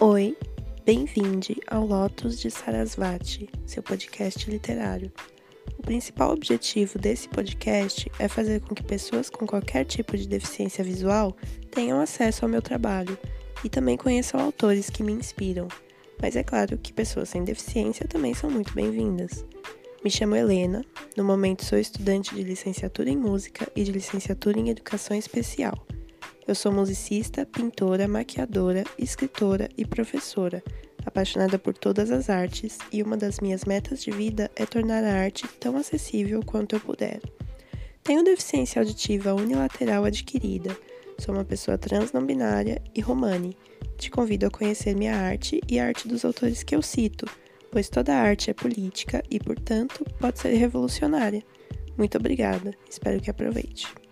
Oi, bem-vinde ao Lotus de Sarasvati, seu podcast literário. O principal objetivo desse podcast é fazer com que pessoas com qualquer tipo de deficiência visual tenham acesso ao meu trabalho e também conheçam autores que me inspiram. Mas é claro que pessoas sem deficiência também são muito bem-vindas. Me chamo Helena, no momento sou estudante de licenciatura em música e de licenciatura em educação especial. Eu sou musicista, pintora, maquiadora, escritora e professora, apaixonada por todas as artes, e uma das minhas metas de vida é tornar a arte tão acessível quanto eu puder. Tenho deficiência auditiva unilateral adquirida, sou uma pessoa trans não binária e romani. Te convido a conhecer minha arte e a arte dos autores que eu cito, pois toda arte é política e, portanto, pode ser revolucionária. Muito obrigada, espero que aproveite.